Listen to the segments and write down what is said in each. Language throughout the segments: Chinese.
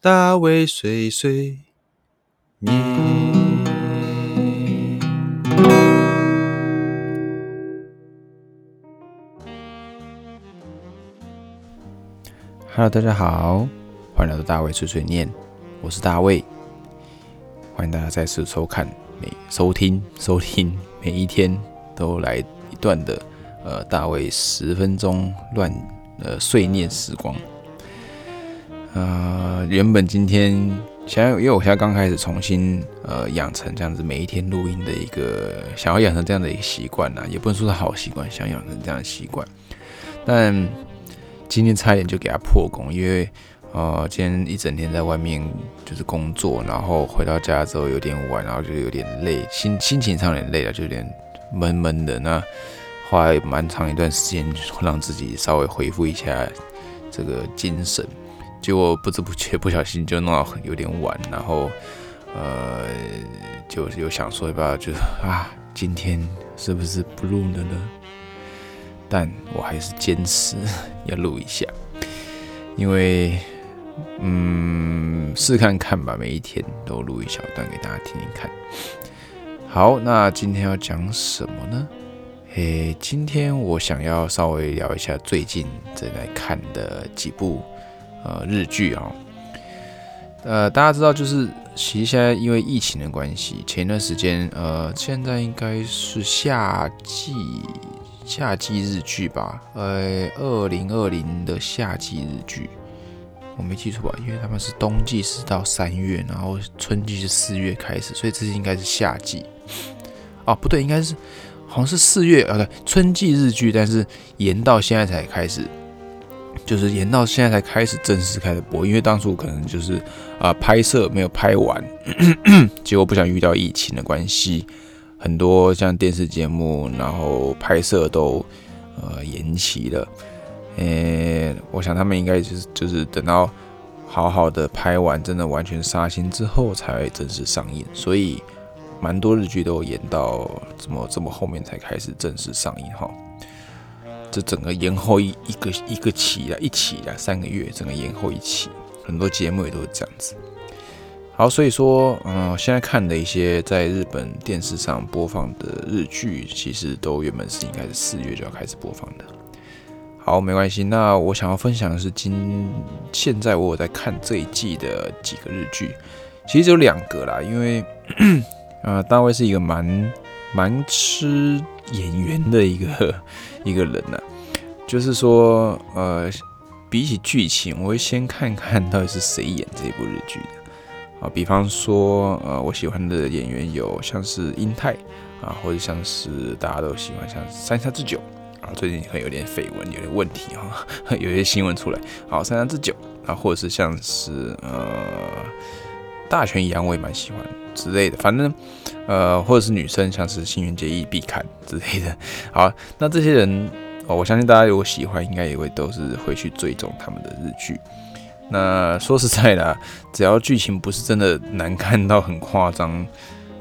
大卫碎碎念。Hello，大家好，欢迎来到大卫碎碎念，我是大卫，欢迎大家再次收看、每收听、收听每一天都来一段的呃大卫十分钟乱呃碎念时光。呃，原本今天想要，因为我现在刚开始重新呃养成这样子每一天录音的一个，想要养成这样的一个习惯呐，也不能说是好习惯，想养成这样的习惯，但今天差点就给他破功，因为呃今天一整天在外面就是工作，然后回到家之后有点晚，然后就有点累，心心情上有点累了，就有点闷闷的。那花蛮长一段时间让自己稍微恢复一下这个精神。结果不知不觉不小心就弄到很有点晚，然后呃就有想说一不要就啊今天是不是不录了呢？但我还是坚持要录一下，因为嗯试看看吧，每一天都录一小段给大家听听看。好，那今天要讲什么呢？诶，今天我想要稍微聊一下最近正在看的几部。呃，日剧啊，呃，大家知道，就是其实现在因为疫情的关系，前一段时间，呃，现在应该是夏季夏季日剧吧，呃，二零二零的夏季日剧，我没记错吧？因为他们是冬季是到三月，然后春季是四月开始，所以这是应该是夏季。哦，不对，应该是好像是四月，呃，对，春季日剧，但是延到现在才开始。就是延到现在才开始正式开始播，因为当初可能就是啊拍摄没有拍完，结果不想遇到疫情的关系，很多像电视节目，然后拍摄都呃延期了。诶，我想他们应该就是就是等到好好的拍完，真的完全杀青之后才会正式上映，所以蛮多日剧都演到这么这么后面才开始正式上映哈。这整个延后一一个一个期了，一期了三个月，整个延后一期，很多节目也都是这样子。好，所以说，嗯，现在看的一些在日本电视上播放的日剧，其实都原本是应该是四月就要开始播放的。好，没关系。那我想要分享的是今现在我有在看这一季的几个日剧，其实只有两个啦，因为，呃，大卫是一个蛮蛮吃演员的一个。一个人呢，就是说，呃，比起剧情，我会先看看到底是谁演这部日剧的啊。比方说，呃，我喜欢的演员有像是英泰啊，或者像是大家都喜欢像三下智久啊，最近会有点绯闻，有点问题哈，有些新闻出来。好，三下智久啊，或者是像是呃大泉洋，我也蛮喜欢之类的，反正。呃，或者是女生，像是新垣结衣必看之类的。好，那这些人，哦，我相信大家如果喜欢，应该也会都是会去追踪他们的日剧。那说实在的，只要剧情不是真的难看到很夸张，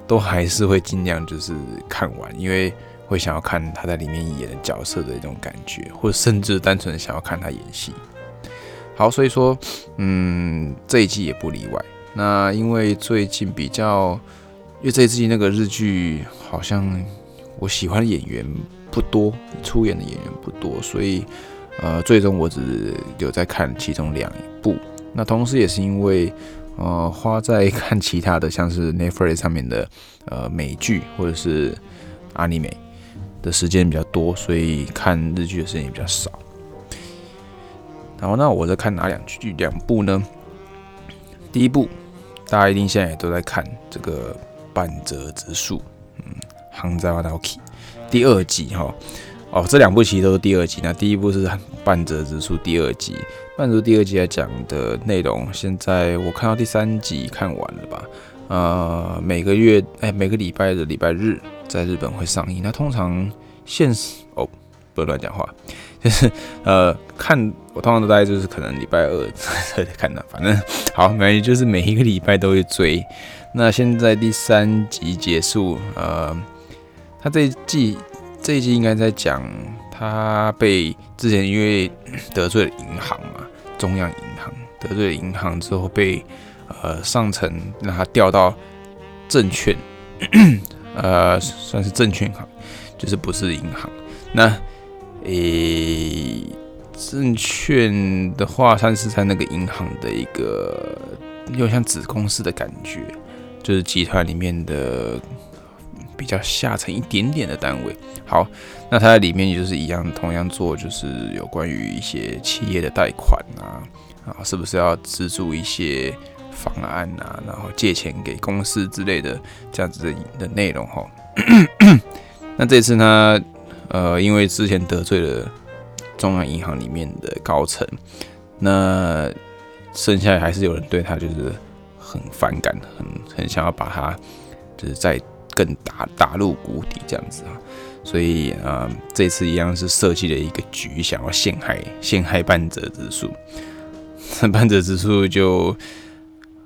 都还是会尽量就是看完，因为会想要看他在里面演的角色的一种感觉，或者甚至单纯的想要看他演戏。好，所以说，嗯，这一季也不例外。那因为最近比较。因为这一季那个日剧好像我喜欢的演员不多，出演的演员不多，所以呃，最终我只有在看其中两部。那同时也是因为呃，花在看其他的，像是 Netflix 上面的呃美剧或者是阿尼美的时间比较多，所以看日剧的时间也比较少。然后那我在看哪两剧两部呢？第一部大家一定现在也都在看这个。半泽直树，嗯，杭州大 K，第二集哈，哦，这两部其实都是第二集。那第一部是半泽直树第二集，半泽第二集来讲的内容，现在我看到第三集看完了吧？呃，每个月哎，每个礼拜的礼拜日在日本会上映。那通常现实哦，不乱讲话，就 是呃，看我通常都大概就是可能礼拜二才看的，反正好，每就是每一个礼拜都会追。那现在第三集结束，呃，他这一季这一季应该在讲他被之前因为得罪了银行嘛，中央银行得罪了银行之后，被呃上层让他调到证券，呃，算是证券行，就是不是银行。那诶，证券的话，它是在那个银行的一个有点像子公司的感觉，就是集团里面的。比较下层一点点的单位，好，那它在里面就是一样，同样做就是有关于一些企业的贷款啊，啊，是不是要资助一些方案啊，然后借钱给公司之类的这样子的的内容哈。那这次呢，呃，因为之前得罪了中央银行里面的高层，那剩下还是有人对他就是很反感，很很想要把他就是再。更打打入谷底这样子啊，所以啊，这次一样是设计了一个局，想要陷害陷害半泽直树。半泽直树就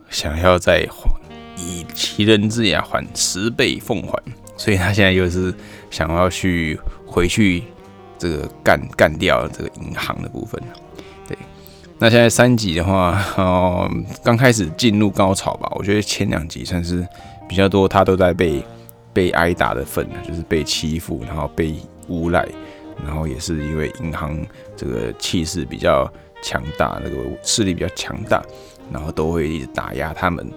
想要再以其人之牙还十倍奉还，所以他现在又是想要去回去这个干干掉这个银行的部分。对，那现在三集的话，哦，刚开始进入高潮吧，我觉得前两集算是比较多，他都在被。被挨打的份，就是被欺负，然后被诬赖，然后也是因为银行这个气势比较强大，那个势力比较强大，然后都会一直打压他们。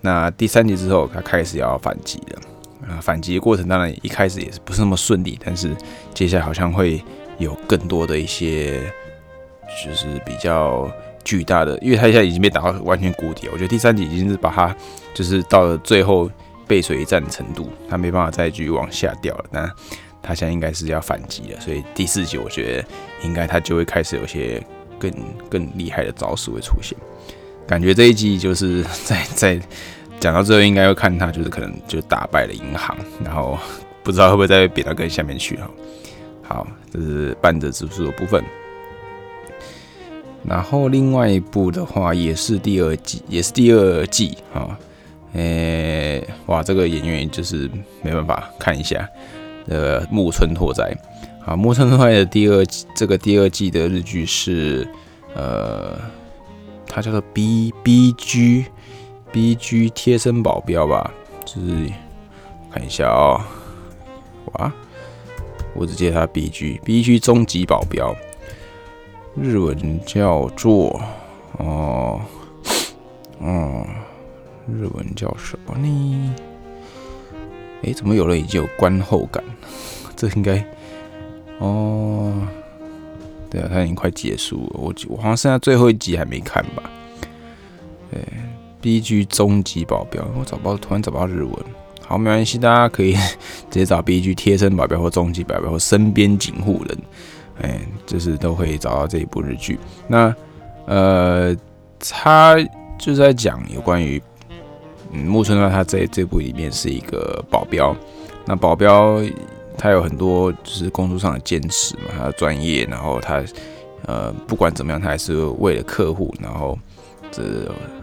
那第三集之后，他开始要反击了。啊，反击的过程当然一开始也是不是那么顺利，但是接下来好像会有更多的一些，就是比较巨大的，因为他现在已经被打到完全谷底了。我觉得第三集已经是把他就是到了最后。背水一战的程度，他没办法再继续往下掉了。那他现在应该是要反击了，所以第四集我觉得应该他就会开始有些更更厉害的招式会出现。感觉这一集就是 在在讲到最后，应该会看他就是可能就打败了银行，然后不知道会不会再贬到更下面去哈。好，这是半泽直树的部分。然后另外一部的话也是第二季，也是第二季哈。诶，哇，这个演员就是没办法看一下。呃，木村拓哉，好，木村拓哉的第二季这个第二季的日剧是，呃，它叫做 B B G B G 贴身保镖吧，就是看一下哦，哇，我只记得他 B G B G 终极保镖，日文叫做哦，哦。日文叫什么呢？哎，怎么有了已经有观后感？这应该哦，对啊，它已经快结束了。我我好像剩下最后一集还没看吧？对，B G 终极保镖，我找不到，突然找不到日文。好，没关系，大家可以 直接找 B G 贴身保镖或终极保镖或身边警护人，哎，就是都可以找到这一部日剧。那呃，他就是在讲有关于。嗯，木村呢，他在这部里面是一个保镖。那保镖他有很多就是工作上的坚持嘛，他的专业，然后他呃不管怎么样，他还是为了客户，然后这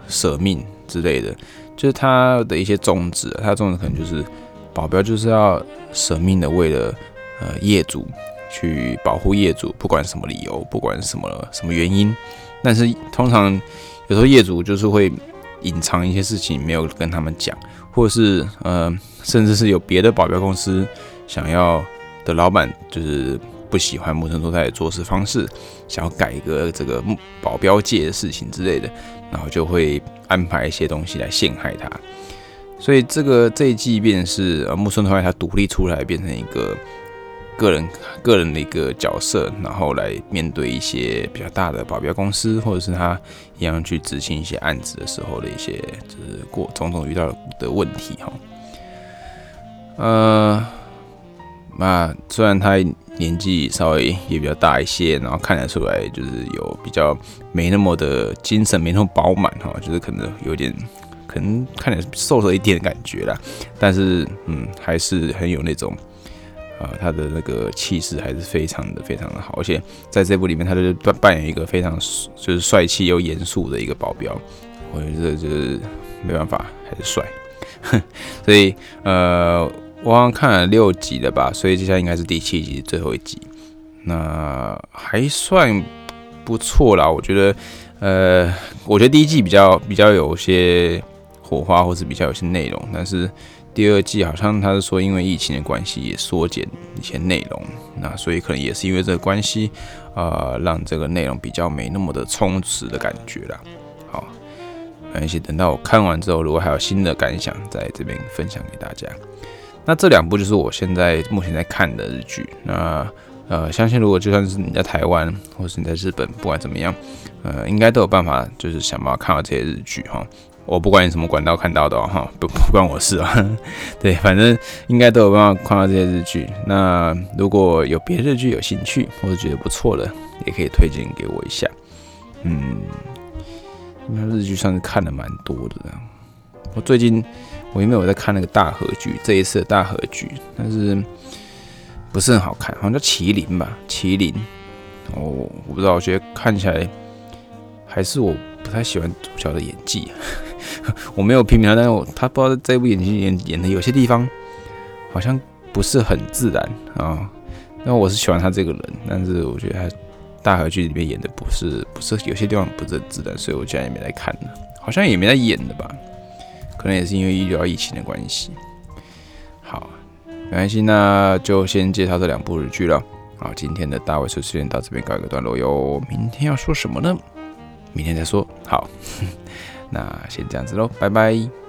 舍命之类的，就是他的一些宗旨。他的宗旨可能就是保镖就是要舍命的为了呃业主去保护业主，不管什么理由，不管什么什么原因。但是通常有时候业主就是会。隐藏一些事情没有跟他们讲，或是呃，甚至是有别的保镖公司想要的老板就是不喜欢木村拓哉的做事方式，想要改革这个保镖界的事情之类的，然后就会安排一些东西来陷害他。所以这个这一季便是呃木村拓哉他独立出来变成一个。个人个人的一个角色，然后来面对一些比较大的保镖公司，或者是他一样去执行一些案子的时候的一些，就是过种种遇到的问题哈。呃，那虽然他年纪稍微也比较大一些，然后看得出来就是有比较没那么的精神，没那么饱满哈，就是可能有点可能看着瘦了一点的感觉啦，但是嗯，还是很有那种。啊，他的那个气势还是非常的非常的好，而且在这部里面，他就扮扮演一个非常就是帅气又严肃的一个保镖，我觉得就是没办法，还是帅。所以呃，我刚看了六集了吧，所以接下来应该是第七集最后一集，那还算不错啦。我觉得呃，我觉得第一季比较比较有些火花，或是比较有些内容，但是第二季好像他是说因为疫情的关系也缩减一些内容，那所以可能也是因为这个关系，呃，让这个内容比较没那么的充实的感觉了。好，没关系，等到我看完之后，如果还有新的感想，在这边分享给大家。那这两部就是我现在目前在看的日剧。那呃，相信如果就算是你在台湾，或是你在日本，不管怎么样，呃，应该都有办法，就是想办法看到这些日剧哈。我不管你什么管道看到的哈，不不关我事啊。对，反正应该都有办法看到这些日剧。那如果有别的日剧有兴趣，或者觉得不错的，也可以推荐给我一下。嗯，那日剧算是看的蛮多的。我最近。我因为我在看那个大合剧，这一次的大合剧，但是不是很好看，好像叫麒麟吧，麒麟。哦，我不知道，我觉得看起来还是我不太喜欢主角的演技。我没有批评他，但是我他不知道这部演技演演的有些地方好像不是很自然啊。那我是喜欢他这个人，但是我觉得他大合剧里面演的不是不是有些地方不是很自然，所以我竟然也没来看呢，好像也没在演的吧。可能也是因为遇到疫情的关系。好，没关系，那就先介绍这两部日剧了。好，今天的大卫说事件到这边告一个段落哟。明天要说什么呢？明天再说。好，那先这样子喽，拜拜。